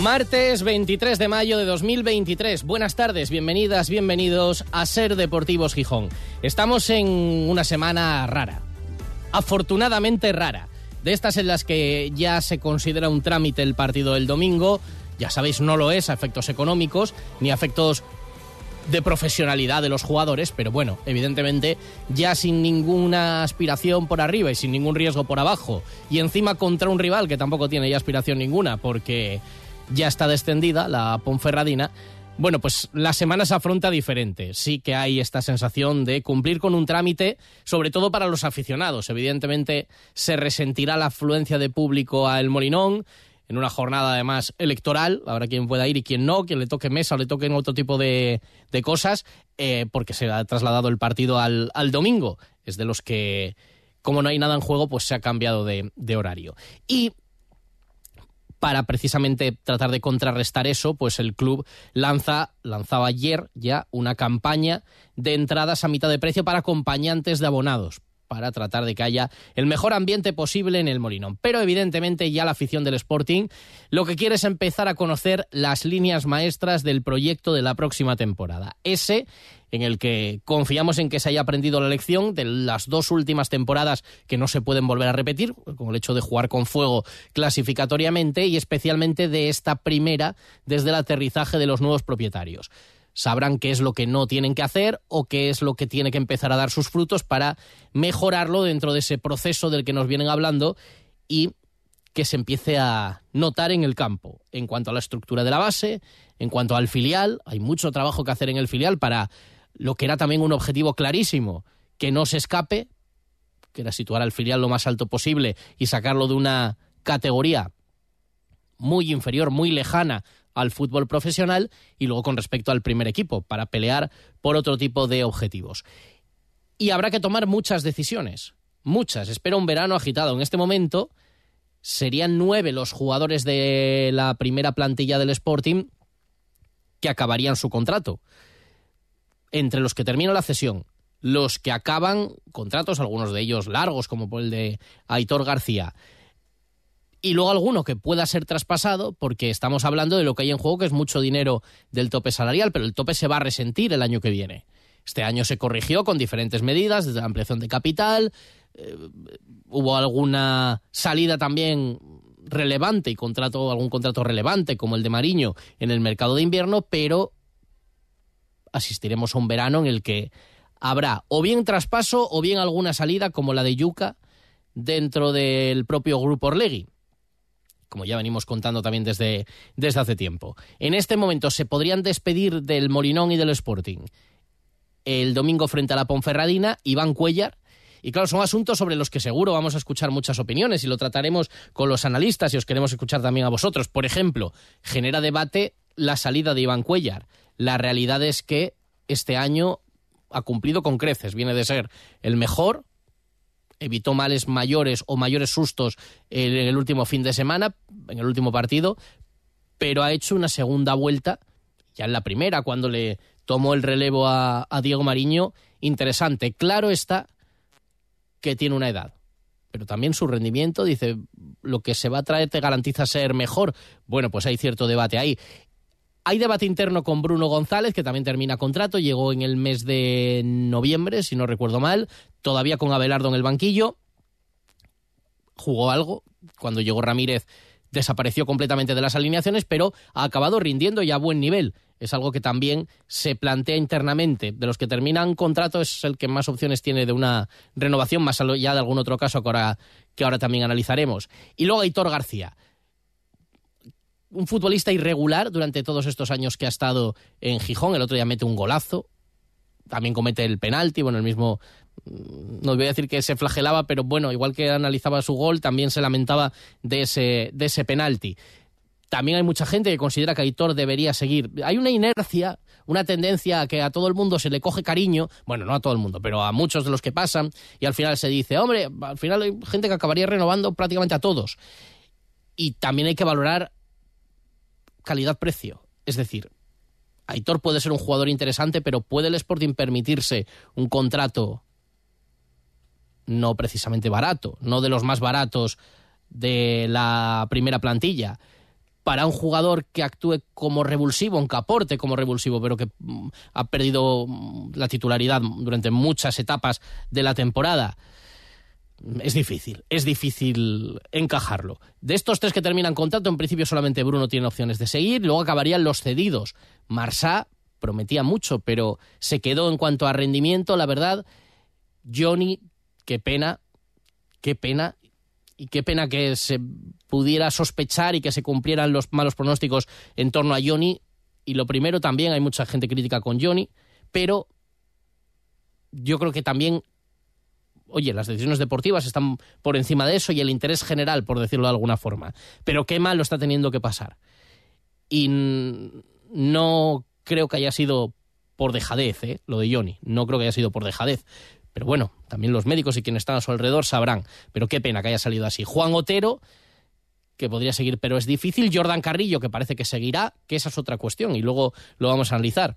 Martes 23 de mayo de 2023. Buenas tardes, bienvenidas, bienvenidos a Ser Deportivos Gijón. Estamos en una semana rara, afortunadamente rara. De estas en las que ya se considera un trámite el partido del domingo, ya sabéis, no lo es a efectos económicos ni a efectos de profesionalidad de los jugadores, pero bueno, evidentemente ya sin ninguna aspiración por arriba y sin ningún riesgo por abajo, y encima contra un rival que tampoco tiene ya aspiración ninguna, porque ya está descendida, la Ponferradina, bueno, pues la semana se afronta diferente. Sí que hay esta sensación de cumplir con un trámite, sobre todo para los aficionados. Evidentemente se resentirá la afluencia de público a El Molinón en una jornada además electoral. Habrá quien pueda ir y quien no, quien le toque mesa o le toquen otro tipo de, cosas, eh, porque se ha trasladado el partido al, domingo. Es de los que, como no hay nada en juego, pues se ha cambiado de, de horario. Y para precisamente tratar de contrarrestar eso, pues el club lanza, lanzaba ayer ya una campaña de entradas a mitad de precio para acompañantes de abonados, para tratar de que haya el mejor ambiente posible en el Molinón. Pero evidentemente ya la afición del Sporting lo que quiere es empezar a conocer las líneas maestras del proyecto de la próxima temporada. Ese en el que confiamos en que se haya aprendido la lección de las dos últimas temporadas que no se pueden volver a repetir, como el hecho de jugar con fuego clasificatoriamente y especialmente de esta primera desde el aterrizaje de los nuevos propietarios sabrán qué es lo que no tienen que hacer o qué es lo que tiene que empezar a dar sus frutos para mejorarlo dentro de ese proceso del que nos vienen hablando y que se empiece a notar en el campo. En cuanto a la estructura de la base, en cuanto al filial, hay mucho trabajo que hacer en el filial para lo que era también un objetivo clarísimo, que no se escape, que era situar al filial lo más alto posible y sacarlo de una categoría muy inferior, muy lejana al fútbol profesional y luego con respecto al primer equipo, para pelear por otro tipo de objetivos. Y habrá que tomar muchas decisiones, muchas. Espero un verano agitado. En este momento serían nueve los jugadores de la primera plantilla del Sporting que acabarían su contrato. Entre los que termina la cesión, los que acaban contratos, algunos de ellos largos, como el de Aitor García, y luego alguno que pueda ser traspasado, porque estamos hablando de lo que hay en juego, que es mucho dinero del tope salarial, pero el tope se va a resentir el año que viene. Este año se corrigió con diferentes medidas, desde la ampliación de capital, eh, hubo alguna salida también relevante y contrato, algún contrato relevante como el de Mariño en el mercado de invierno, pero asistiremos a un verano en el que habrá o bien traspaso o bien alguna salida como la de Yuca dentro del propio grupo Orlegui como ya venimos contando también desde, desde hace tiempo. En este momento se podrían despedir del Molinón y del Sporting el domingo frente a la Ponferradina, Iván Cuellar, y claro, son asuntos sobre los que seguro vamos a escuchar muchas opiniones y lo trataremos con los analistas y os queremos escuchar también a vosotros. Por ejemplo, genera debate la salida de Iván Cuellar. La realidad es que este año ha cumplido con creces. Viene de ser el mejor evitó males mayores o mayores sustos en el último fin de semana, en el último partido, pero ha hecho una segunda vuelta, ya en la primera, cuando le tomó el relevo a, Diego Mariño, interesante. Claro está que tiene una edad, pero también su rendimiento, dice, lo que se va a traer te garantiza ser mejor. Bueno, pues hay cierto debate ahí. Hay debate interno con Bruno González, que también termina contrato, llegó en el mes de noviembre, si no recuerdo mal, todavía con Abelardo en el banquillo. Jugó algo, cuando llegó Ramírez desapareció completamente de las alineaciones, pero ha acabado rindiendo ya a buen nivel. Es algo que también se plantea internamente. De los que terminan contrato es el que más opciones tiene de una renovación, más allá de algún otro caso que ahora, que ahora también analizaremos. Y luego Aitor García un futbolista irregular durante todos estos años que ha estado en Gijón. El otro día mete un golazo, también comete el penalti, bueno, el mismo, no voy a decir que se flagelaba, pero bueno, igual que analizaba su gol, también se lamentaba de ese, de ese penalti. También hay mucha gente que considera que Aitor debería seguir. Hay una inercia, una tendencia a que a todo el mundo se le coge cariño, bueno, no a todo el mundo, pero a muchos de los que pasan, y al final se dice, hombre, al final hay gente que acabaría renovando prácticamente a todos. Y también hay que valorar calidad-precio. Es decir, Aitor puede ser un jugador interesante, pero ¿puede el Sporting permitirse un contrato no precisamente barato, no de los más baratos de la primera plantilla? para un jugador que actúe como revulsivo, aunque aporte como revulsivo, pero que mm, ha perdido mm, la titularidad durante muchas etapas de la temporada. Es difícil, es difícil encajarlo. De estos tres que terminan contrato, en principio solamente Bruno tiene opciones de seguir, luego acabarían los cedidos. Marsá prometía mucho, pero se quedó en cuanto a rendimiento, la verdad. Johnny, qué pena, qué pena, y qué pena que se pudiera sospechar y que se cumplieran los malos pronósticos en torno a Johnny. Y lo primero también, hay mucha gente crítica con Johnny, pero yo creo que también, oye, las decisiones deportivas están por encima de eso y el interés general, por decirlo de alguna forma. Pero qué mal lo está teniendo que pasar. Y no creo que haya sido por dejadez, ¿eh? lo de Johnny. No creo que haya sido por dejadez. Pero bueno, también los médicos y quienes están a su alrededor sabrán. Pero qué pena que haya salido así. Juan Otero, que podría seguir, pero es difícil. Jordan Carrillo, que parece que seguirá, que esa es otra cuestión y luego lo vamos a analizar.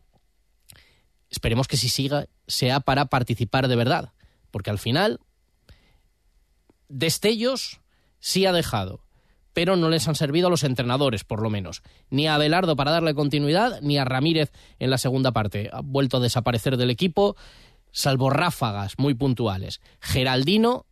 Esperemos que si siga sea para participar de verdad, porque al final destellos sí ha dejado, pero no les han servido a los entrenadores, por lo menos. Ni a Abelardo para darle continuidad, ni a Ramírez en la segunda parte. Ha vuelto a desaparecer del equipo salvo ráfagas muy puntuales. Geraldino,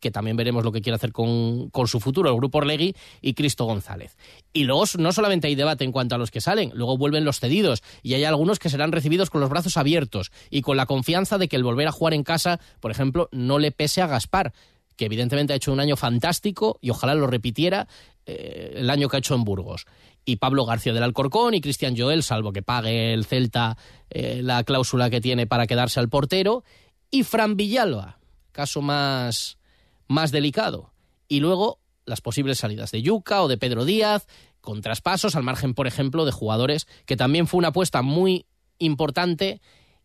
que también veremos lo que quiere hacer con, su futuro, el grupo Orlegui, y Cristo González. Y luego no solamente hay debate en cuanto a los que salen, luego vuelven los cedidos, y hay algunos que serán recibidos con los brazos abiertos y con la confianza de que el volver a jugar en casa, por ejemplo, no le pese a Gaspar, que evidentemente ha hecho un año fantástico y ojalá lo repitiera eh, el año que ha hecho en Burgos y Pablo García del Alcorcón y Cristian Joel, salvo que pague el Celta eh, la cláusula que tiene para quedarse al portero, y Fran Villalba, caso más, más delicado. Y luego las posibles salidas de Yuca o de Pedro Díaz, con traspasos, al margen, por ejemplo, de jugadores, que también fue una apuesta muy importante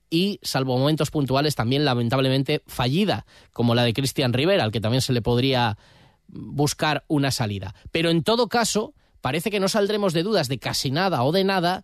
y, salvo momentos puntuales, también lamentablemente fallida, como la de Cristian Rivera, al que también se le podría buscar una salida. Pero en todo caso, parece que no saldremos de dudas de casi nada o de nada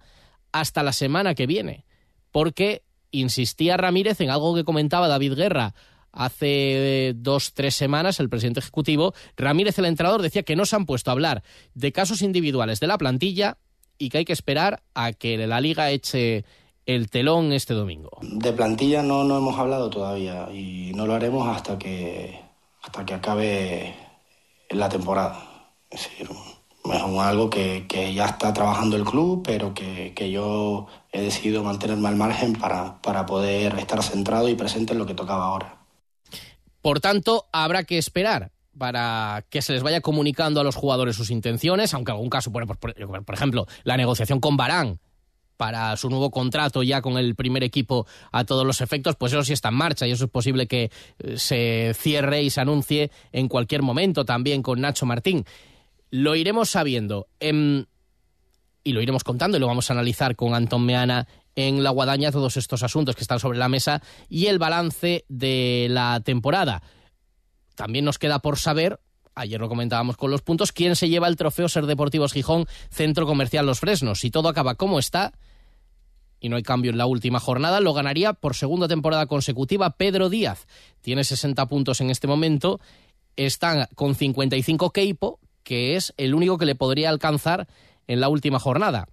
hasta la semana que viene, porque insistía Ramírez en algo que comentaba David Guerra hace dos, tres semanas, el presidente ejecutivo, Ramírez, el entrenador, decía que no se han puesto a hablar de casos individuales de la plantilla y que hay que esperar a que la liga eche el telón este domingo. De plantilla no, no hemos hablado todavía y no lo haremos hasta que, hasta que acabe la temporada. Es decir, es algo que, ya está trabajando el club, pero que, yo he decidido mantenerme al margen para, para poder estar centrado y presente en lo que tocaba ahora. Por tanto, habrá que esperar para que se les vaya comunicando a los jugadores sus intenciones, aunque en algún caso, por, por, ejemplo, la negociación con Barán para su nuevo contrato ya con el primer equipo a todos los efectos, pues eso sí está en marcha y eso es posible que eh, se cierre y se anuncie en cualquier momento también con Nacho Martín. Lo iremos sabiendo y lo iremos contando y lo vamos a analizar con Antón Meana en la guadaña todos estos asuntos que están sobre la mesa y el balance de la temporada. También nos queda por saber, ayer lo comentábamos con los puntos, quién se lleva el trofeo Ser Deportivos Gijón, Centro Comercial Los Fresnos. Si todo acaba como está y no hay cambio en la última jornada, lo ganaría por segunda temporada consecutiva Pedro Díaz. Tiene 60 puntos en este momento, están con 55 Keipo, que es el único que le podría alcanzar en la última jornada.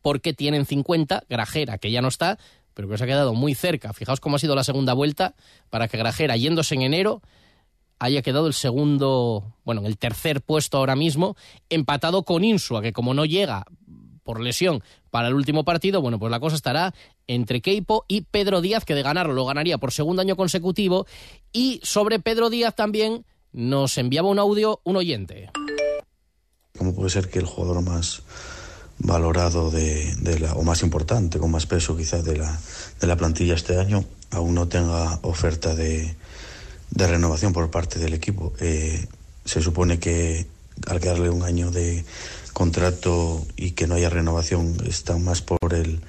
Porque tienen 50, Grajera, que ya no está, pero que se ha quedado muy cerca. Fijaos cómo ha sido la segunda vuelta para que Grajera, yéndose en enero, haya quedado el segundo, bueno, en el tercer puesto ahora mismo, empatado con Insua, que como no llega por lesión para el último partido, bueno, pues la cosa estará entre Keipo y Pedro Díaz, que de ganarlo lo ganaría por segundo año consecutivo, y sobre Pedro Díaz también nos enviaba un audio un oyente. ¿Cómo puede ser que el jugador más valorado de, la, o más importante, con más peso quizás de la, de la plantilla este año, aún no tenga oferta de, de renovación por parte del equipo? Eh, se supone que al darle un año de contrato y que no haya renovación están más por el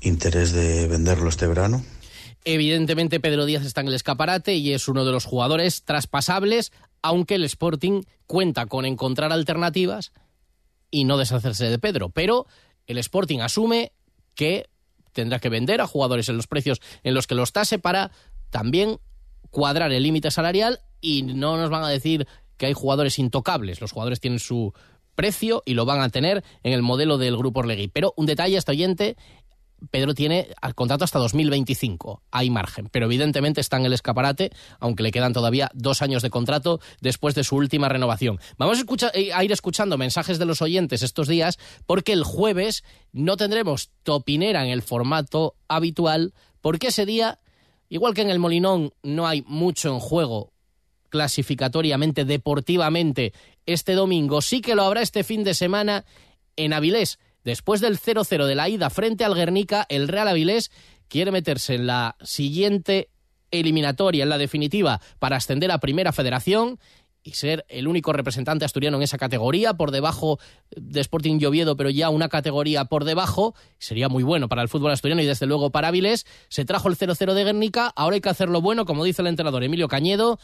interés de venderlo este verano. Evidentemente Pedro Díaz está en el escaparate y es uno de los jugadores traspasables, aunque el Sporting cuenta con encontrar alternativas y no deshacerse de Pedro. Pero el Sporting asume que tendrá que vender a jugadores en los precios en los que los tase para también cuadrar el límite salarial y no nos van a decir que hay jugadores intocables. Los jugadores tienen su precio y lo van a tener en el modelo del Grupo Orlegui. Pero un detalle, este oyente, Pedro tiene al contrato hasta 2025. Hay margen, pero evidentemente está en el escaparate, aunque le quedan todavía dos años de contrato después de su última renovación. Vamos a, eh, a ir escuchando mensajes de los oyentes estos días, porque el jueves no tendremos topinera en el formato habitual, porque ese día, igual que en el Molinón no hay mucho en juego clasificatoriamente, deportivamente, este domingo, sí que lo habrá este fin de semana en Avilés Después del 0-0 de la ida frente al Guernica, el Real Avilés quiere meterse en la siguiente eliminatoria, en la definitiva, para ascender a Primera Federación y ser el único representante asturiano en esa categoría, por debajo de Sporting Lloviedo, pero ya una categoría por debajo, sería muy bueno para el fútbol asturiano y desde luego para Avilés. Se trajo el 0-0 de Guernica, ahora hay que hacerlo bueno, como dice el entrenador Emilio Cañedo,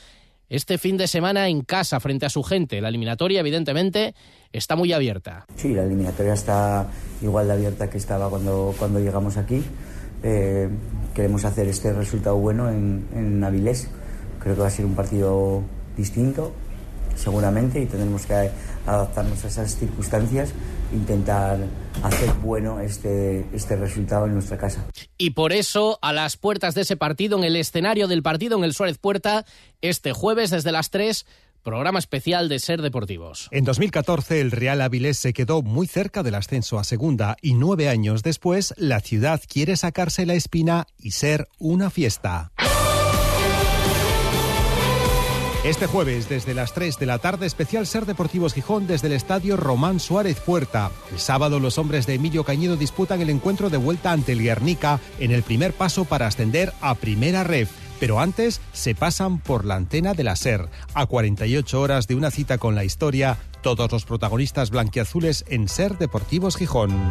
este fin de semana en casa frente a su gente. La eliminatoria, evidentemente, está muy abierta. Sí, la eliminatoria está igual de abierta que estaba cuando, cuando llegamos aquí. Eh, queremos hacer este resultado bueno en, en Avilés. Creo que va a ser un partido distinto, seguramente, y tendremos que adaptarnos a esas circunstancias, intentar hacer bueno este, este resultado en nuestra casa. Y por eso, a las puertas de ese partido, en el escenario del partido, en el Suárez Puerta, este jueves desde las 3, programa especial de Ser Deportivos. En 2014 el Real Avilés se quedó muy cerca del ascenso a segunda y nueve años después la ciudad quiere sacarse la espina y ser una fiesta. Este jueves, desde las 3 de la tarde, especial Ser Deportivos Gijón desde el estadio Román Suárez Puerta. El sábado, los hombres de Emilio Cañedo disputan el encuentro de vuelta ante el Guernica en el primer paso para ascender a Primera Ref. Pero antes se pasan por la antena de la SER. A 48 horas de una cita con la historia, todos los protagonistas blanquiazules en Ser Deportivos Gijón.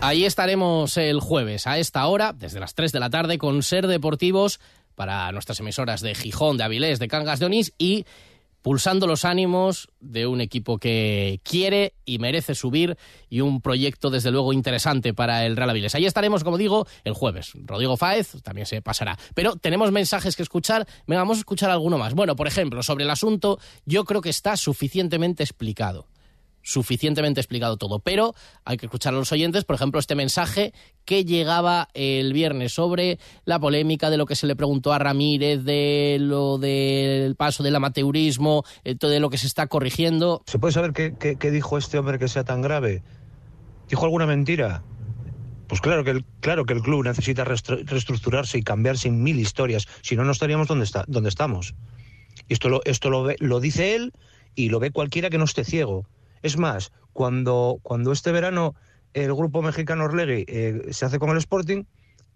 Ahí estaremos el jueves a esta hora, desde las 3 de la tarde, con Ser Deportivos para nuestras emisoras de Gijón, de Avilés, de Cangas de Onís y pulsando los ánimos de un equipo que quiere y merece subir y un proyecto desde luego interesante para el Real Avilés. Ahí estaremos, como digo, el jueves. Rodrigo Fáez también se pasará. Pero tenemos mensajes que escuchar. Venga, vamos a escuchar alguno más. Bueno, por ejemplo, sobre el asunto, yo creo que está suficientemente explicado suficientemente explicado todo. Pero hay que escuchar a los oyentes, por ejemplo, este mensaje que llegaba el viernes sobre la polémica de lo que se le preguntó a Ramírez, de lo del paso del amateurismo, eh, todo de lo que se está corrigiendo. ¿Se puede saber qué, dijo este hombre que sea tan grave? ¿Dijo alguna mentira? Pues claro que el, claro que el club necesita reestructurarse y cambiarse en mil historias, si no, no estaríamos donde, está, donde estamos. Y esto, lo, esto lo, lo dice él y lo ve cualquiera que no esté ciego. Es más, cuando, cuando este verano el grupo mexicano Orlegui eh, se hace con el Sporting,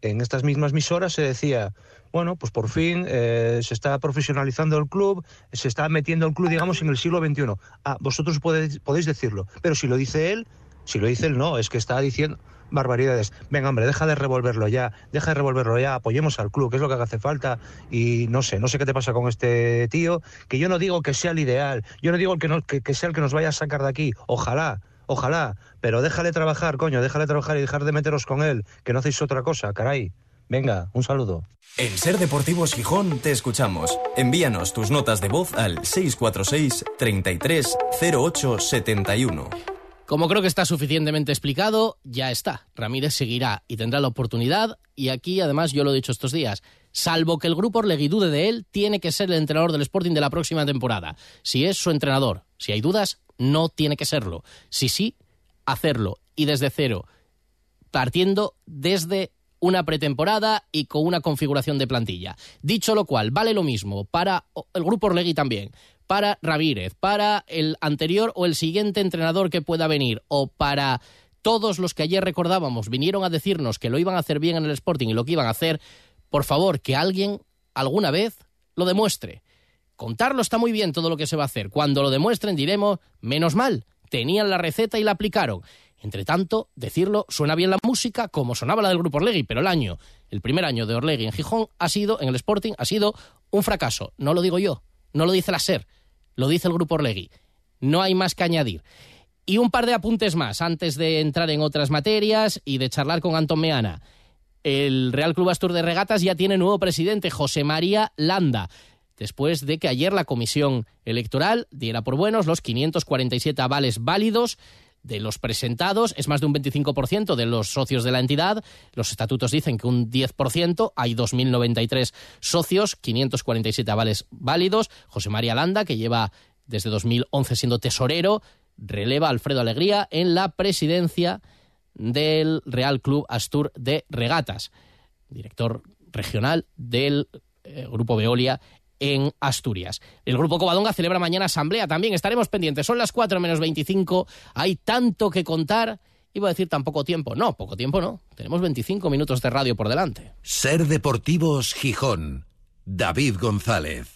en estas mismas misoras se decía, bueno, pues por fin eh, se está profesionalizando el club, se está metiendo el club, digamos, en el siglo XXI. Ah, vosotros podéis, podéis decirlo, pero si lo dice él, si lo dice él, no, es que está diciendo barbaridades. Venga, hombre, deja de revolverlo ya, deja de revolverlo ya, apoyemos al club, que es lo que hace falta. Y no sé, no sé qué te pasa con este tío, que yo no digo que sea el ideal, yo no digo que, no, que, sea el que nos vaya a sacar de aquí, ojalá, ojalá, pero déjale trabajar, coño, déjale trabajar y dejar de meteros con él, que no hacéis otra cosa, caray. Venga, un saludo. En Ser Deportivos Gijón te escuchamos. Envíanos tus notas de voz al 646 33 08 71. Como creo que está suficientemente explicado, ya está. Ramírez seguirá y tendrá la oportunidad. Y aquí, además, yo lo he dicho estos días, salvo que el grupo Orlegui dude de él, tiene que ser el entrenador del Sporting de la próxima temporada. Si es su entrenador, si hay dudas, no tiene que serlo. Si sí, hacerlo. Y desde cero, partiendo desde una pretemporada y con una configuración de plantilla. Dicho lo cual, vale lo mismo para el grupo Orlegui también para Ramírez, para el anterior o el siguiente entrenador que pueda venir, o para todos los que ayer recordábamos vinieron a decirnos que lo iban a hacer bien en el Sporting y lo que iban a hacer, por favor, que alguien alguna vez lo demuestre. Contarlo está muy bien todo lo que se va a hacer. Cuando lo demuestren diremos, menos mal, tenían la receta y la aplicaron. Entre tanto, decirlo, suena bien la música como sonaba la del grupo Orlegui, pero el año, el primer año de Orlegui en Gijón ha sido, en el Sporting, ha sido un fracaso. No lo digo yo, no lo dice la SER, lo dice el grupo Orlegui. No hay más que añadir. Y un par de apuntes más antes de entrar en otras materias y de charlar con Antón Meana. El Real Club Astur de Regatas ya tiene nuevo presidente, José María Landa después de que ayer la Comisión Electoral diera por buenos los 547 avales válidos de los presentados, es más de un 25% de los socios de la entidad. Los estatutos dicen que un 10%, hay 2.093 socios, 547 avales válidos. José María Landa, que lleva desde 2011 siendo tesorero, releva a Alfredo Alegría en la presidencia del Real Club Astur de Regatas, director regional del eh, Grupo Veolia en Asturias. El Grupo Covadonga celebra mañana asamblea también, estaremos pendientes. Son las 4 menos 25, hay tanto que contar. Iba a decir tan poco tiempo. No, poco tiempo no. Tenemos 25 minutos de radio por delante. Ser Deportivos Gijón. David González.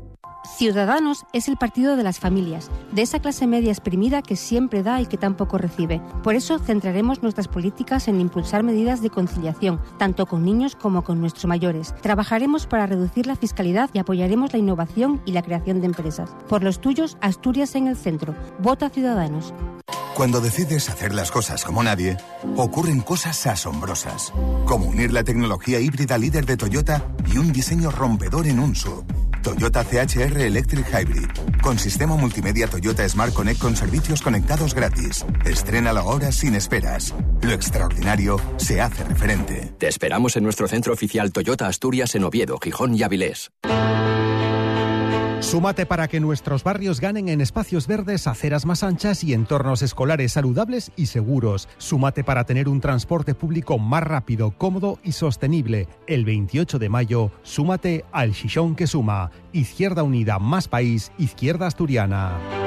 Ciudadanos es el partido de las familias, de esa clase media exprimida que siempre da y que tampoco recibe. Por eso centraremos nuestras políticas en impulsar medidas de conciliación, tanto con niños como con nuestros mayores. Trabajaremos para reducir la fiscalidad y apoyaremos la innovación y la creación de empresas. Por los tuyos, Asturias en el centro. Vota Ciudadanos. Cuando decides hacer las cosas como nadie, ocurren cosas asombrosas, como unir la tecnología híbrida líder de Toyota y un diseño rompedor en un sub. Toyota CHR Electric Hybrid, con sistema multimedia Toyota Smart Connect con servicios conectados gratis. Estrena la hora sin esperas. Lo extraordinario se hace referente. Te esperamos en nuestro centro oficial Toyota Asturias en Oviedo, Gijón y Avilés. Súmate para que nuestros barrios ganen en espacios verdes, aceras más anchas y entornos escolares saludables y seguros. Súmate para tener un transporte público más rápido, cómodo y sostenible. El 28 de mayo, súmate al Chichón que suma. Izquierda Unida, más país, Izquierda Asturiana.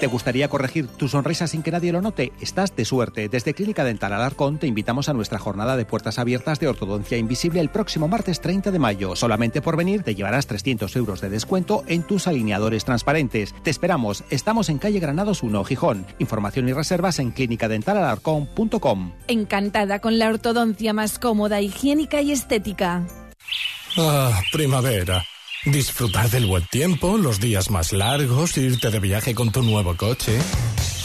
¿Te gustaría corregir tu sonrisa sin que nadie lo note? Estás de suerte. Desde Clínica Dental Alarcón te invitamos a nuestra jornada de puertas abiertas de ortodoncia invisible el próximo martes 30 de mayo. Solamente por venir te llevarás 300 euros de descuento en tus alineadores transparentes. Te esperamos. Estamos en calle Granados 1, Gijón. Información y reservas en clínicadentalalarcón.com. Encantada con la ortodoncia más cómoda, higiénica y estética. Ah, primavera. Disfrutar del buen tiempo, los días más largos, irte de viaje con tu nuevo coche.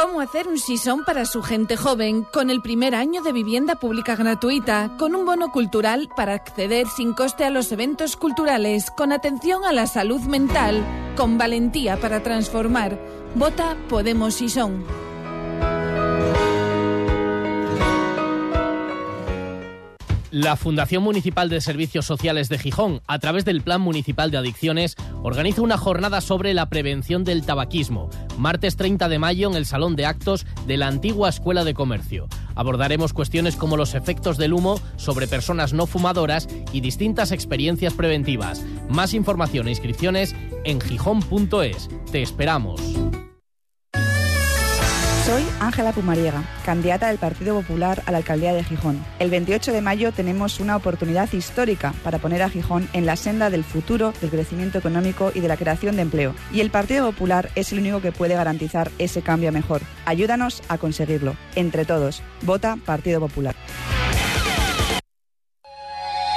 ¿Cómo hacer un sisón para su gente joven con el primer año de vivienda pública gratuita, con un bono cultural para acceder sin coste a los eventos culturales, con atención a la salud mental, con valentía para transformar? Vota Podemos Sisón. La Fundación Municipal de Servicios Sociales de Gijón, a través del Plan Municipal de Adicciones, organiza una jornada sobre la prevención del tabaquismo, martes 30 de mayo en el Salón de Actos de la antigua Escuela de Comercio. Abordaremos cuestiones como los efectos del humo sobre personas no fumadoras y distintas experiencias preventivas. Más información e inscripciones en gijón.es. Te esperamos. Ángela Pumariega, candidata del Partido Popular a la alcaldía de Gijón. El 28 de mayo tenemos una oportunidad histórica para poner a Gijón en la senda del futuro, del crecimiento económico y de la creación de empleo. Y el Partido Popular es el único que puede garantizar ese cambio mejor. Ayúdanos a conseguirlo. Entre todos, vota Partido Popular.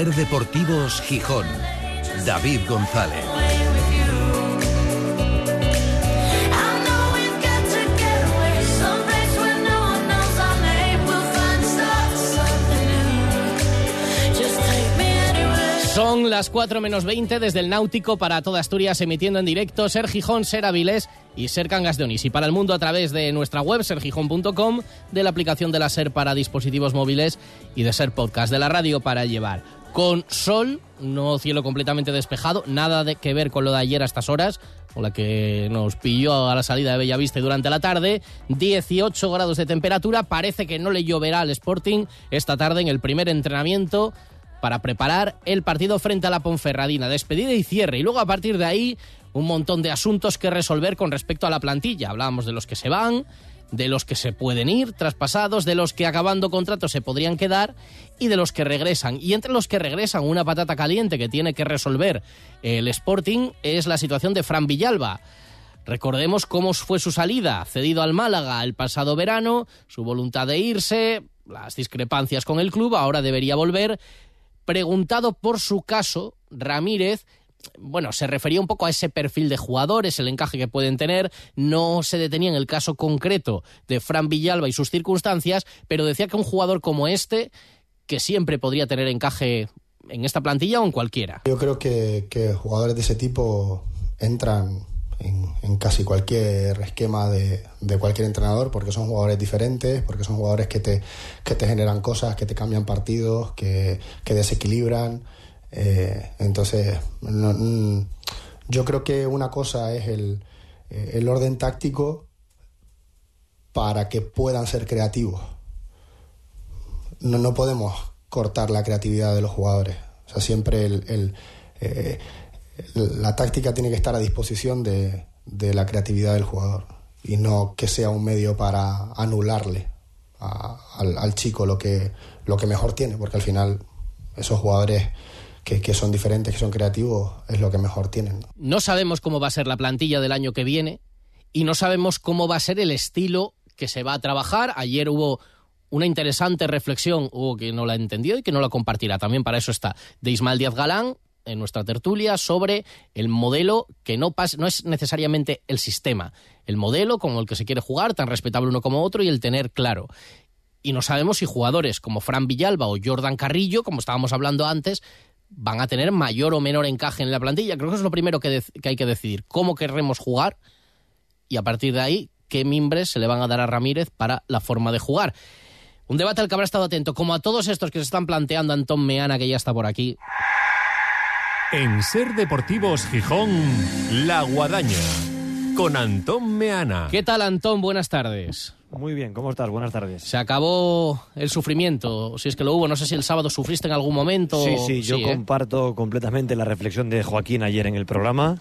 Ser Deportivos Gijón. David González. Son las 4 menos 20 desde el Náutico para toda Asturias emitiendo en directo Ser Gijón, Ser Avilés y Ser Cangas de Onís. Y para el mundo a través de nuestra web sergijón.com, de la aplicación de la Ser para dispositivos móviles y de Ser Podcast de la radio para llevar. Con sol, no cielo completamente despejado, nada de que ver con lo de ayer a estas horas, con la que nos pilló a la salida de Bellavista durante la tarde. 18 grados de temperatura, parece que no le lloverá al Sporting esta tarde en el primer entrenamiento para preparar el partido frente a la Ponferradina, despedida y cierre. Y luego a partir de ahí un montón de asuntos que resolver con respecto a la plantilla. Hablábamos de los que se van, de los que se pueden ir traspasados, de los que acabando contrato se podrían quedar y de los que regresan. Y entre los que regresan, una patata caliente que tiene que resolver el Sporting es la situación de Fran Villalba. Recordemos cómo fue su salida, cedido al Málaga el pasado verano, su voluntad de irse, las discrepancias con el club, ahora debería volver. Preguntado por su caso, Ramírez bueno, se refería un poco a ese perfil de jugadores, el encaje que pueden tener, no se detenía en el caso concreto de Fran Villalba y sus circunstancias, pero decía que un jugador como este, que siempre podría tener encaje en esta plantilla o en cualquiera. Yo creo que, jugadores de ese tipo entran en, casi cualquier esquema de, de, cualquier entrenador porque son jugadores diferentes, porque son jugadores que te, que te generan cosas, que te cambian partidos, que desequilibran. Eh, entonces, mm, yo creo que una cosa es el, el orden táctico para que puedan ser creativos. No, no podemos cortar la creatividad de los jugadores. O sea, siempre el, el eh, la táctica tiene que estar a disposición de, de, la creatividad del jugador y no que sea un medio para anularle a, al, al, chico lo que, lo que mejor tiene, porque al final esos jugadores que, son diferentes, que son creativos, es lo que mejor tienen. No sabemos cómo va a ser la plantilla del año que viene y no sabemos cómo va a ser el estilo que se va a trabajar. Ayer hubo una interesante reflexión, hubo que no la entendió y que no la compartirá. También para eso está de Ismael Díaz Galán, en nuestra tertulia sobre el modelo que no, pas, no es necesariamente el sistema, el modelo como el que se quiere jugar, tan respetable uno como otro, y el tener claro. Y no sabemos si jugadores como Fran Villalba o Jordan Carrillo, como estábamos hablando antes, van a tener mayor o menor encaje en la plantilla. Creo que eso es lo primero que, que hay que decidir, cómo querremos jugar y a partir de ahí qué mimbres se le van a dar a Ramírez para la forma de jugar. Un debate al que habrá estado atento, como a todos estos que se están planteando Antón Meana, que ya está por aquí. En Ser Deportivos Gijón, La Guadaña, con Antón Meana. ¿Qué tal, Antón? Buenas tardes. Muy bien, ¿cómo estás? Buenas tardes. Se acabó el sufrimiento, si es que lo hubo. No sé si el sábado sufriste en algún momento. Sí, sí, yo sí, comparto ¿eh? completamente la reflexión de Joaquín ayer en el programa.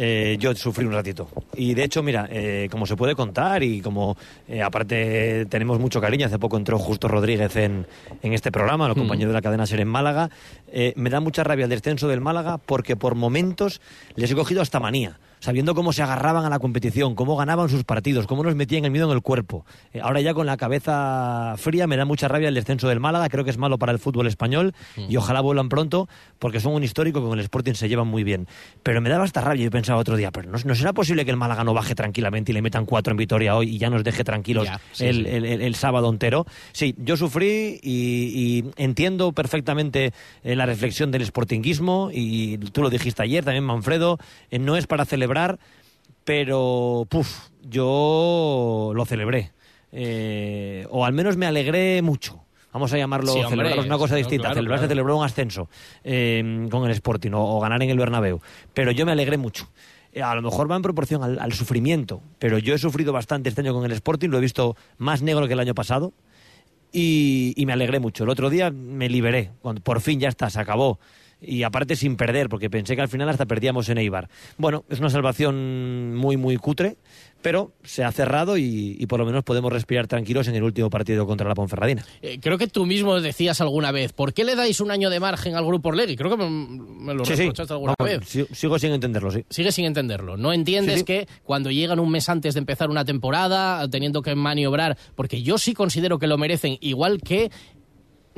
Eh, yo sufrí un ratito. Y de hecho, mira, eh, como se puede contar y como eh, aparte tenemos mucho cariño, hace poco entró Justo Rodríguez en, en este programa, los mm. compañeros de la cadena Ser en Málaga, eh, me da mucha rabia el descenso del Málaga porque por momentos les he cogido hasta manía sabiendo cómo se agarraban a la competición, cómo ganaban sus partidos, cómo nos metían el miedo en el cuerpo. Ahora ya con la cabeza fría me da mucha rabia el descenso del Málaga, creo que es malo para el fútbol español y ojalá vuelvan pronto porque son un histórico que con el Sporting se llevan muy bien. Pero me daba esta rabia, yo pensaba otro día, pero no, no, será posible que el Málaga no baje tranquilamente y le metan cuatro en Vitoria hoy y ya nos deje tranquilos ya, sí, el, sí. El, el, el, sábado entero. Sí, yo sufrí y, y entiendo perfectamente eh, la reflexión del sportinguismo y tú lo dijiste ayer también, Manfredo, eh, no es para celebrar pero puf, yo lo celebré. Eh, o al menos me alegré mucho. Vamos a llamarlo, sí, es una cosa distinta. Claro, celebrar claro. se celebró un ascenso eh, con el Sporting o, o, ganar en el Bernabéu. Pero yo me alegré mucho. eh, a lo mejor va en proporción al, al sufrimiento, pero yo he sufrido bastante este año con el Sporting, lo he visto más negro que el año pasado y, y me alegré mucho. El otro día me liberé, cuando por fin ya está, se acabó. Y aparte sin perder, porque pensé que al final hasta perdíamos en Eibar. Bueno, es una salvación muy, muy cutre, pero se ha cerrado y, y por lo menos podemos respirar tranquilos en el último partido contra la Ponferradina. Eh, creo que tú mismo decías alguna vez, ¿por qué le dais un año de margen al grupo Orlegui? Creo que me, me lo Sí, sí. reprochaste alguna vez. si- sigo sin entenderlo, sí. Sigues sin entenderlo. No entiendes sí. que cuando llegan un mes antes de empezar una temporada, teniendo que maniobrar, porque yo sí considero que lo merecen, igual que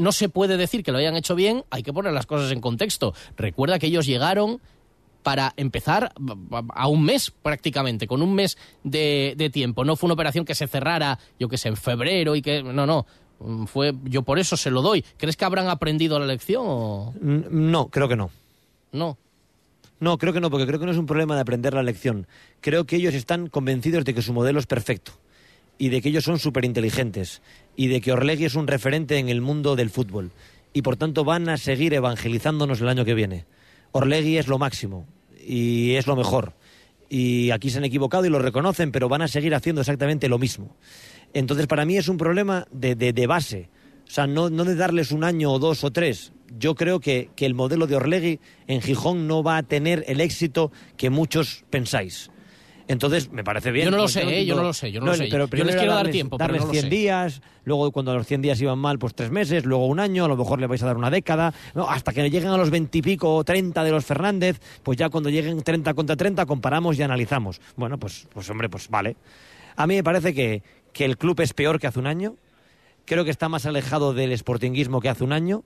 no se puede decir que lo hayan hecho bien, hay que poner las cosas en contexto. Recuerda que ellos llegaron para empezar a un mes prácticamente, con un mes de, de tiempo. No fue una operación que se cerrara, yo que sé, en febrero y que... No, no. Mm, Fue, yo por eso se lo doy. ¿Crees que habrán aprendido la lección o N- No, creo que no. no? No, creo que no, porque creo que no es un problema de aprender la lección. Creo que ellos están convencidos de que su modelo es perfecto y de que ellos son súper inteligentes y de que Orlegui es un referente en el mundo del fútbol y por tanto van a seguir evangelizándonos el año que viene. Orlegui es lo máximo y es lo mejor. Y aquí se han equivocado y lo reconocen, pero van a seguir haciendo exactamente lo mismo. Entonces, para mí es un problema de, de- base. O sea, no, no de darles un año o dos o tres. Yo creo que, que el modelo de Orlegui en Gijón no va a tener el éxito que muchos pensáis. Entonces, me parece bien. Yo no lo sé, ¿eh? yo no lo sé, yo no lo sé. pero Yo les quiero dar tiempo, pero darles no lo 100 sé. días, luego cuando los 100 días iban mal, pues tres meses, luego un año, a lo mejor le vais a dar una década, no, hasta que lleguen a los 20 y pico o 30 de los Fernández, pues ya cuando lleguen 30 contra 30 comparamos y analizamos. Bueno, pues, pues hombre, pues vale. A mí me parece que, que el club es peor que hace un año, creo que está más alejado del sportinguismo que hace un año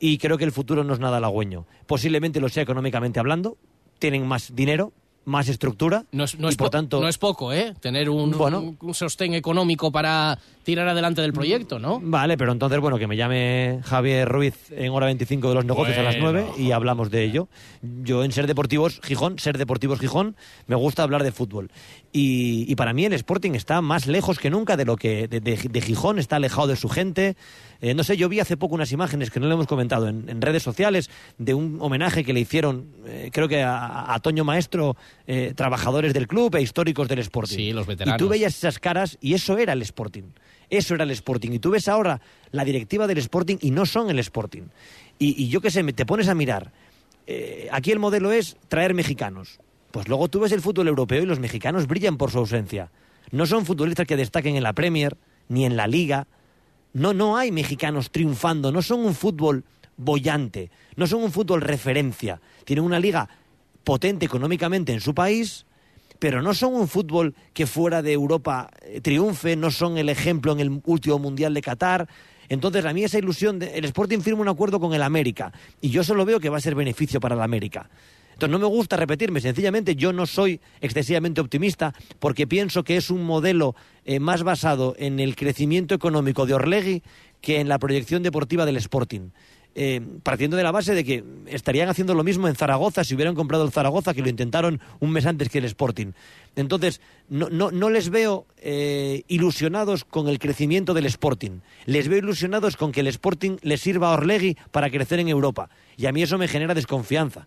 y creo que el futuro no es nada halagüeño. Posiblemente lo sea económicamente hablando, tienen más dinero, más estructura No es, no y es por po- tanto no es poco, ¿eh? Tener un, Bueno. un- un sostén económico para tirar adelante del proyecto, ¿no? Vale, pero entonces, bueno, que me llame Javier Ruiz en hora 25 de los negocios a las Bueno. 9 y hablamos de ello. Yo en Ser Deportivos Gijón, Ser Deportivos Gijón, me gusta hablar de fútbol. Y, y para mí el Sporting está más lejos que nunca de lo que de, de- de Gijón, está alejado de su gente. Eh, no sé, yo vi hace poco unas imágenes que no le hemos comentado en, en redes sociales de un homenaje que le hicieron, eh, creo que a, a Toño Maestro, eh, trabajadores del club e históricos del Sporting. Sí, los Y veteranos. tú veías esas caras y eso era el Sporting. Eso era el Sporting. Y tú ves ahora la directiva del Sporting y no son el Sporting. Y, y yo qué sé, me- te pones a mirar. aquí el modelo es traer mexicanos. Pues luego tú ves el fútbol europeo y los mexicanos brillan por su ausencia. No son futbolistas que destaquen en la Premier ni en la Liga. No, no hay mexicanos triunfando. No son un fútbol bollante. No son un fútbol referencia. Tienen una liga potente económicamente en su país, pero no son un fútbol que fuera de Europa eh, triunfe, no son el ejemplo en el último Mundial de Qatar. Entonces, a mí esa ilusión, de, el Sporting firma un acuerdo con el América y yo solo veo que va a ser beneficio para el América. Entonces, no me gusta repetirme, sencillamente yo no soy excesivamente optimista porque pienso que es un modelo eh, más basado en el crecimiento económico de Orlegui que en la proyección deportiva del Sporting. Eh, partiendo de la base de que estarían haciendo lo mismo en Zaragoza si hubieran comprado el Zaragoza, que lo intentaron un mes antes que el Sporting. Entonces, no, les veo eh, ilusionados con el crecimiento del Sporting. Les veo ilusionados con que el Sporting les sirva a Orlegui para crecer en Europa. Y a mí eso me genera desconfianza.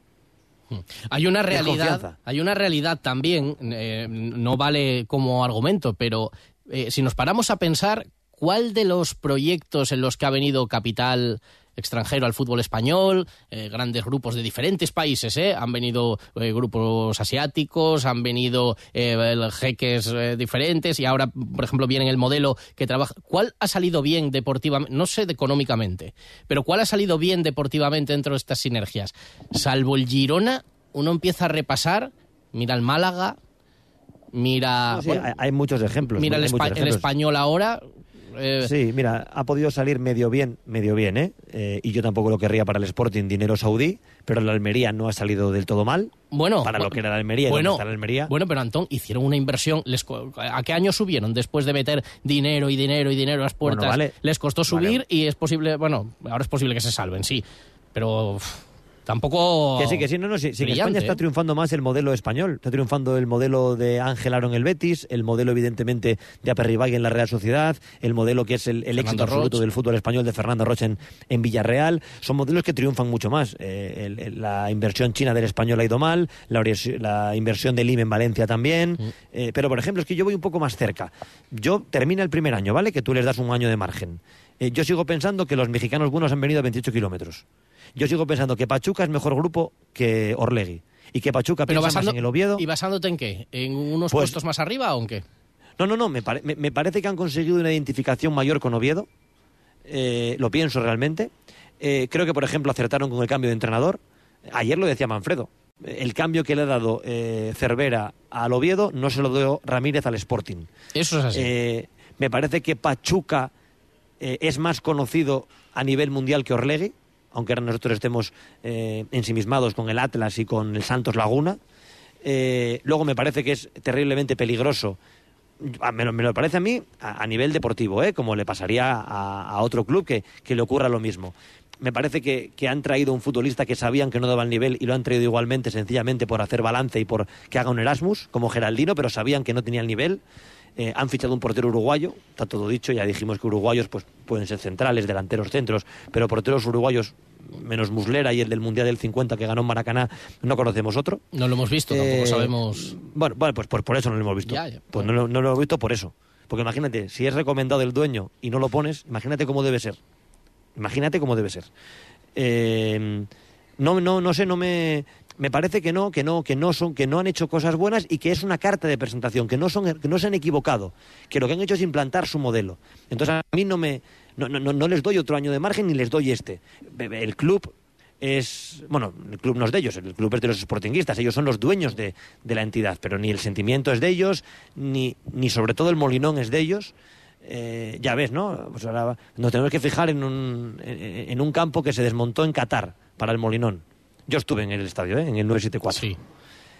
Hay una realidad, hay una realidad también, eh, no vale como argumento, pero eh, si nos paramos a pensar, ¿cuál de los proyectos en los que ha venido capital extranjero al fútbol español, eh, grandes grupos de diferentes países, ¿eh? han venido eh, grupos asiáticos, han venido eh, jeques diferentes y ahora, por ejemplo, viene el modelo que trabaja. ¿Cuál ha salido bien deportivamente? No sé de económicamente, pero ¿cuál ha salido bien deportivamente dentro de estas sinergias? Salvo el Girona, uno empieza a repasar, mira el Málaga, mira, Sí, bueno, hay, hay muchos ejemplos. mira el, español ahora. Eh, Sí, mira, ha podido salir medio bien, medio bien, ¿eh? Eh, Y yo tampoco lo querría para el Sporting dinero saudí, pero la Almería no ha salido del todo mal. Bueno, para lo que era la Almería bueno, la Almería. Bueno, pero Antón, hicieron una inversión. Les, ¿A qué año subieron? Después de meter dinero y dinero y dinero a las puertas. Bueno, vale. Les costó Vale. subir y es posible. Bueno, ahora es posible que se salven, sí. Pero. Tampoco. Que sí, que sí, no, no, sí, sí, en España está ¿eh? triunfando más el modelo español. Está triunfando el modelo de Ángel Aro en el Betis, el modelo, evidentemente, de Aperribay en la Real Sociedad, el modelo que es el, éxito absoluto Roch. del fútbol español de Fernando Roche en, en Villarreal. Son modelos que triunfan mucho más. Eh, el- el- la inversión china del español ha ido mal, la, la inversión del IME en Valencia también. Eh, pero, por ejemplo, es que yo voy un poco más cerca. Yo termina el primer año, ¿vale? Que tú les das un año de margen. Eh, yo sigo pensando que los mexicanos buenos han venido a 28 kilómetros. Yo sigo pensando que Pachuca es mejor grupo que Orlegui. Y que Pachuca Pero piensa más basando- en el Oviedo. ¿Y basándote en qué? ¿En unos Pues- puestos más arriba o en qué? No, no, no, me, pare- me- me parece que han conseguido una identificación mayor con Oviedo. Eh, lo pienso realmente. Eh, creo que, por ejemplo, acertaron con el cambio de entrenador. Ayer lo decía Manfredo. El cambio que le ha dado eh, Cervera al Oviedo no se lo dio Ramírez al Sporting. Eso es así. Eh, me parece que Pachuca es más conocido a nivel mundial que Orlegui, aunque ahora nosotros estemos eh, ensimismados con el Atlas y con el Santos Laguna. Eh, luego me parece que es terriblemente peligroso. Me lo, me lo parece a mí a, a nivel deportivo, ¿eh? como le pasaría a, a otro club que, que le ocurra lo mismo. Me parece que, que han traído un futbolista que sabían que no daba el nivel y lo han traído igualmente, sencillamente por hacer balance y por que haga un Erasmus, como Geraldino, pero sabían que no tenía el nivel. Eh, han fichado un portero uruguayo, está todo dicho, ya dijimos que uruguayos pues, pueden ser centrales, delanteros, centros, pero porteros uruguayos, menos Muslera y el del Mundial del 50 que ganó en Maracaná, no conocemos otro. No lo hemos visto, Eh, tampoco sabemos. Bueno, bueno pues, por eso no lo hemos visto. Ya, ya. Pues no, lo- no lo hemos visto por eso. Porque imagínate, si es recomendado el dueño y no lo pones, imagínate cómo debe ser. Imagínate cómo debe ser. Eh, no, no, no sé, no me. Me parece que no, que no, que no son, que no han hecho cosas buenas y que es una carta de presentación, que no son, que no se han equivocado, que lo que han hecho es implantar su modelo. Entonces a mí no me, no, no, no les doy otro año de margen ni les doy este. El club es, bueno, el club no es de ellos, el club es de los sportinguistas, ellos son los dueños de, de la entidad, pero ni el sentimiento es de ellos, ni, ni sobre todo el molinón es de ellos. Eh, ya ves, ¿no? Pues ahora nos tenemos que fijar en un, en, en un campo que se desmontó en Qatar para el molinón. Yo estuve en el estadio, ¿eh? en el 974. Sí.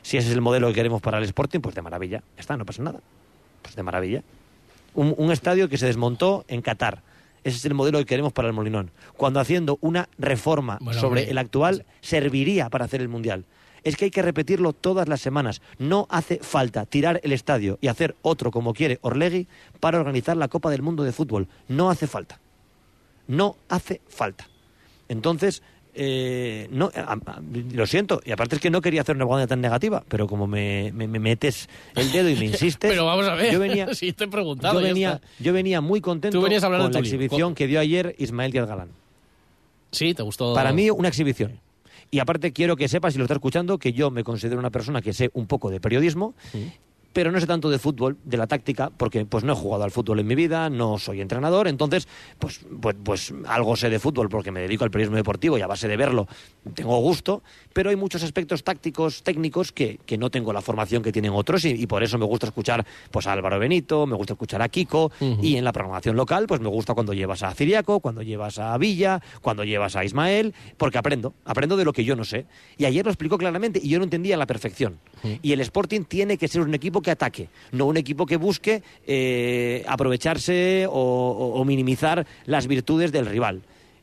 Si ese es el modelo que queremos para el Sporting, pues de maravilla. Ya está, no pasa nada. Pues de maravilla. Un, un estadio que se desmontó en Qatar. Ese es el modelo que queremos para el Molinón. Cuando haciendo una reforma Bueno, sobre hombre, el actual serviría para hacer el Mundial. Es que hay que repetirlo todas las semanas. No hace falta tirar el estadio y hacer otro como quiere Orlegui para organizar la Copa del Mundo de Fútbol. No hace falta. No hace falta. Entonces, eh, no, a- a- lo siento, y aparte es que no quería hacer una guardia tan negativa, pero como me, me- me metes el dedo y me insistes, Pero vamos a ver, yo venía, si te he preguntado. yo venía, está. yo venía muy contento con de la exhibición que dio ayer Ismael Díaz Galán. Sí, te gustó. Para mí, una exhibición. Y aparte quiero que sepas, si lo estás escuchando, que yo me considero una persona que sé un poco de periodismo, pero no sé tanto de fútbol, de la táctica, porque pues no he jugado al fútbol en mi vida, no soy entrenador, entonces pues, pues, pues algo sé de fútbol porque me dedico al periodismo deportivo y a base de verlo tengo gusto, pero hay muchos aspectos tácticos, técnicos que, que no tengo la formación que tienen otros y, y por eso me gusta escuchar pues a Álvaro Benito, me gusta escuchar a Kiko y en la programación local pues me gusta cuando llevas a Ciriaco, cuando llevas a Villa, cuando llevas a Ismael, porque aprendo, aprendo de lo que yo no sé. Y ayer lo explicó claramente y yo lo entendía a la perfección. Y el Sporting tiene que ser un equipo que ataque, no un equipo que busque eh, aprovecharse o, minimizar las virtudes del rival.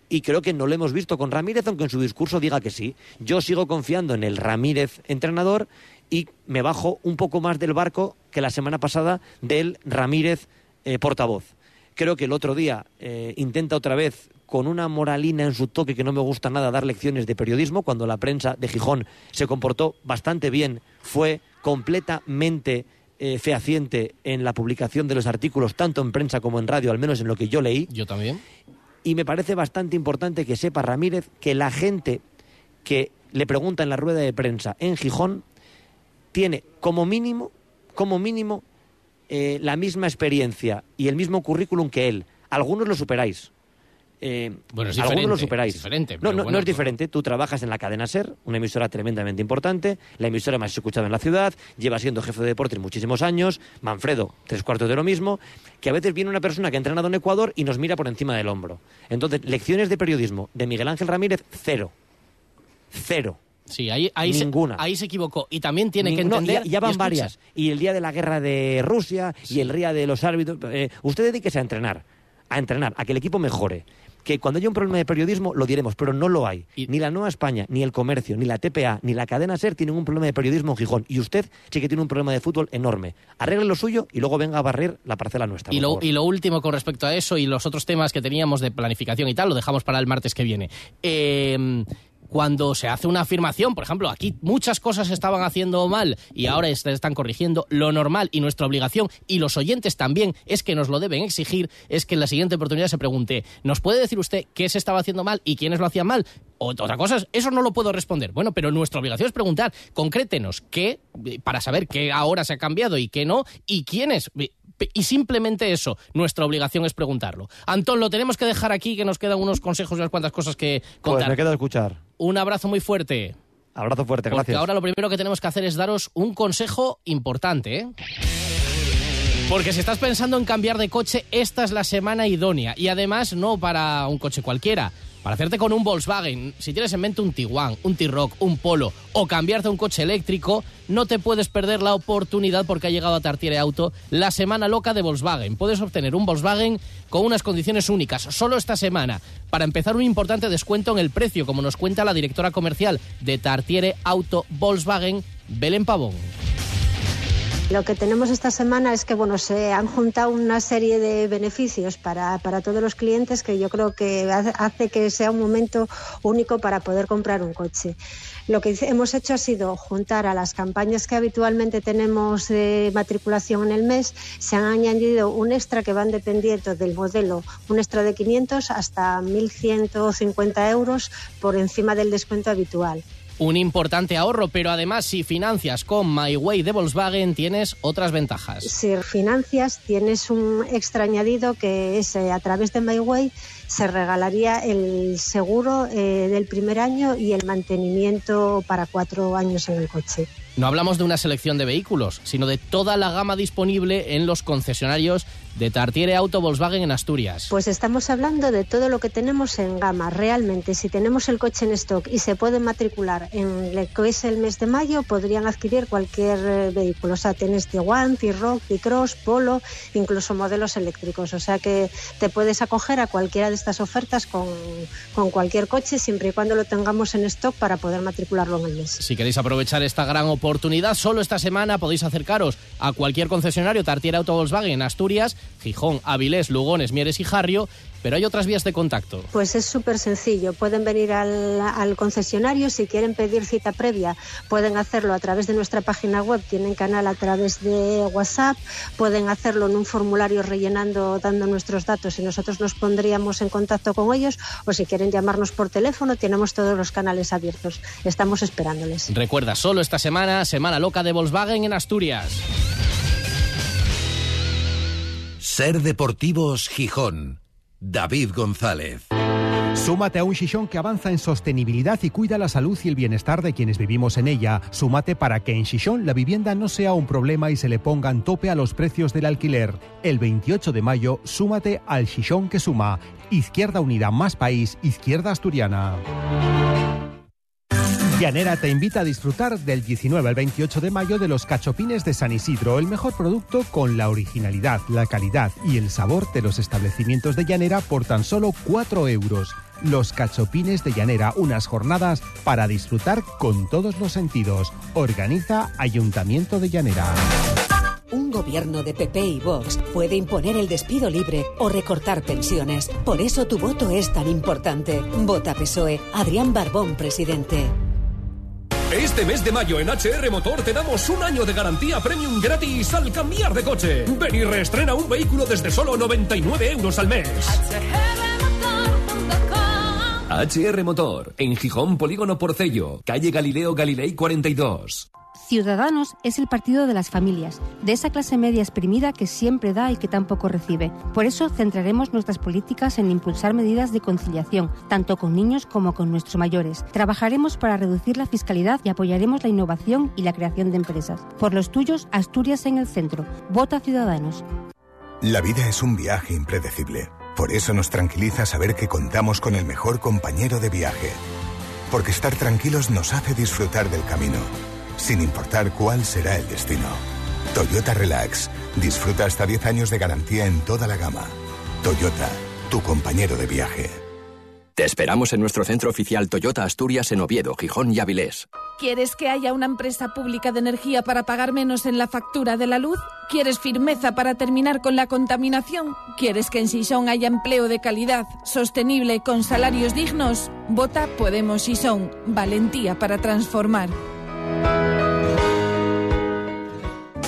Y creo que no lo hemos visto con Ramírez, aunque en su discurso diga que sí. Yo sigo confiando en el Ramírez entrenador y me bajo un poco más del barco que la semana pasada del Ramírez eh, portavoz. Creo que el otro día eh, intenta otra vez con una moralina en su toque que no me gusta nada dar lecciones de periodismo, cuando la prensa de Gijón se comportó bastante bien, fue completamente eh, fehaciente en la publicación de los artículos, tanto en prensa como en radio, al menos en lo que yo leí. Yo también. Y me parece bastante importante que sepa Ramírez que la gente que le pregunta en la rueda de prensa en Gijón tiene como mínimo, como mínimo, eh, la misma experiencia y el mismo currículum que él. Algunos lo superáis. Eh, Bueno, es algunos lo superáis. es diferente, no, pero no, bueno, no es diferente. Tú trabajas en la cadena SER, una emisora tremendamente importante, la emisora más escuchada en la ciudad, lleva siendo jefe de deportes muchísimos años, Manfredo, tres cuartos de lo mismo, que a veces viene una persona que ha entrenado en Ecuador y nos mira por encima del hombro. Entonces, lecciones de periodismo de Miguel Ángel Ramírez, cero. Cero. Sí, ahí, ahí, Ninguna. Se, ahí se equivocó. Y también tiene que entender. ya, ya van y varias. Y el día de la guerra de Rusia y el día de los árbitros. eh, usted dedíquese a entrenar. A entrenar, a que el equipo mejore. Que cuando haya un problema de periodismo lo diremos, pero no lo hay. Ni la Nueva España, ni el Comercio, ni la TPA, ni la cadena SER tienen un problema de periodismo en Gijón. Y usted sí que tiene un problema de fútbol enorme. Arregle lo suyo y luego venga a barrer la parcela nuestra. Y lo, y lo último con respecto a eso y los otros temas que teníamos de planificación y tal, lo dejamos para el martes que viene. Eh, cuando se hace una afirmación, por ejemplo, aquí muchas cosas se estaban haciendo mal y ahora se están corrigiendo, lo normal y nuestra obligación, y los oyentes también, es que nos lo deben exigir, es que en la siguiente oportunidad se pregunte, ¿nos puede decir usted qué se estaba haciendo mal y quiénes lo hacían mal? O- Otra cosa, es, eso no lo puedo responder. Bueno, pero nuestra obligación es preguntar, concrétenos qué, eh, para saber qué ahora se ha cambiado y qué no, y quiénes. Y simplemente eso, nuestra obligación es preguntarlo. Antón, lo tenemos que dejar aquí, que nos quedan unos consejos y unas cuantas cosas que Pues contar. me quedo a escuchar. Un abrazo muy fuerte. Abrazo fuerte, Porque gracias. ahora lo primero que tenemos que hacer es daros un consejo importante, ¿eh? Porque si estás pensando en cambiar de coche, esta es la semana idónea. Y además, no para un coche cualquiera. Para hacerte con un Volkswagen, si tienes en mente un Tiguan, un T-Rock, un Polo o cambiarte a un coche eléctrico, no te puedes perder la oportunidad porque ha llegado a Tartiere Auto la semana loca de Volkswagen. Puedes obtener un Volkswagen con unas condiciones únicas, solo esta semana. Para empezar, un importante descuento en el precio, como nos cuenta la directora comercial de Tartiere Auto Volkswagen, Belén Pavón. Lo que tenemos esta semana es que bueno, se han juntado una serie de beneficios para, para todos los clientes que yo creo que hace- que sea un momento único para poder comprar un coche. Lo que hemos hecho ha sido juntar a las campañas que habitualmente tenemos de matriculación en el mes, se han añadido un extra que van dependiendo del modelo, un extra de 500 hasta 1.150 euros por encima del descuento habitual. Un importante ahorro, pero además si financias con MyWay de Volkswagen tienes otras ventajas. Si financias, tienes un extra añadido que es eh, a través de MyWay se regalaría el seguro eh, del primer año y el mantenimiento para cuatro años en el coche. No hablamos de una selección de vehículos, sino de toda la gama disponible en los concesionarios de Tartiere Auto Volkswagen en Asturias. Pues estamos hablando de todo lo que tenemos en gama. Realmente, si tenemos el coche en stock y se pueden matricular en lo que es el mes de mayo, podrían adquirir cualquier eh, vehículo. O sea, tienes Tiguan, T-Rock, T-Cross, Polo, incluso modelos eléctricos. O sea que te puedes acoger a cualquiera de estas ofertas con, con cualquier coche, siempre y cuando lo tengamos en stock para poder matricularlo en el mes. Si queréis aprovechar esta gran oportunidad, solo esta semana podéis acercaros a cualquier concesionario Tartiere Auto Volkswagen en Asturias, Gijón, Avilés, Lugones, Mieres y Jarrio, pero hay otras vías de contacto. Pues es súper sencillo. Pueden venir al, al concesionario. Si quieren pedir cita previa, pueden hacerlo a través de nuestra página web. Tienen canal a través de WhatsApp. Pueden hacerlo en un formulario rellenando, dando nuestros datos y nosotros nos pondríamos en contacto con ellos. O si quieren llamarnos por teléfono, tenemos todos los canales abiertos. Estamos esperándoles. Recuerda, solo esta semana, Semana Loca de Volkswagen en Asturias. Ser Deportivos Gijón. David González. Súmate a un Shishon que avanza en sostenibilidad y cuida la salud y el bienestar de quienes vivimos en ella. Súmate para que en Shishon la vivienda no sea un problema y se le pongan tope a los precios del alquiler. El 28 de mayo, súmate al Shishon que suma. Izquierda Unida más País, Izquierda Asturiana. Llanera te invita a disfrutar del 19 al 28 de mayo de los cachopines de San Isidro, el mejor producto con la originalidad, la calidad y el sabor de los establecimientos de Llanera por tan solo 4 euros. Los cachopines de Llanera, unas jornadas para disfrutar con todos los sentidos. Organiza Ayuntamiento de Llanera. Un gobierno de PP y Vox puede imponer el despido libre o recortar pensiones. Por eso tu voto es tan importante. Vota PSOE. Adrián Barbón, presidente. Este mes de mayo en HR Motor te damos un año de garantía premium gratis al cambiar de coche. Ven y reestrena un vehículo desde solo 99 euros al mes. HR Motor, en Gijón Polígono Porcello, calle Galileo Galilei 42. Ciudadanos es el partido de las familias, de esa clase media exprimida que siempre da y que tampoco recibe. Por eso centraremos nuestras políticas en impulsar medidas de conciliación, tanto con niños como con nuestros mayores. Trabajaremos para reducir la fiscalidad y apoyaremos la innovación y la creación de empresas. Por los tuyos, Asturias en el centro. Vota Ciudadanos. La vida es un viaje impredecible. Por eso nos tranquiliza saber que contamos con el mejor compañero de viaje. Porque estar tranquilos nos hace disfrutar del camino, sin importar cuál será el destino. Toyota Relax. Disfruta hasta 10 años de garantía en toda la gama. Toyota, tu compañero de viaje. Te esperamos en nuestro centro oficial Toyota Asturias en Oviedo, Gijón y Avilés. ¿Quieres que haya una empresa pública de energía para pagar menos en la factura de la luz? ¿Quieres firmeza para terminar con la contaminación? ¿Quieres que en Sison haya empleo de calidad, sostenible, con salarios dignos? Vota Podemos Sison. Valentía para transformar.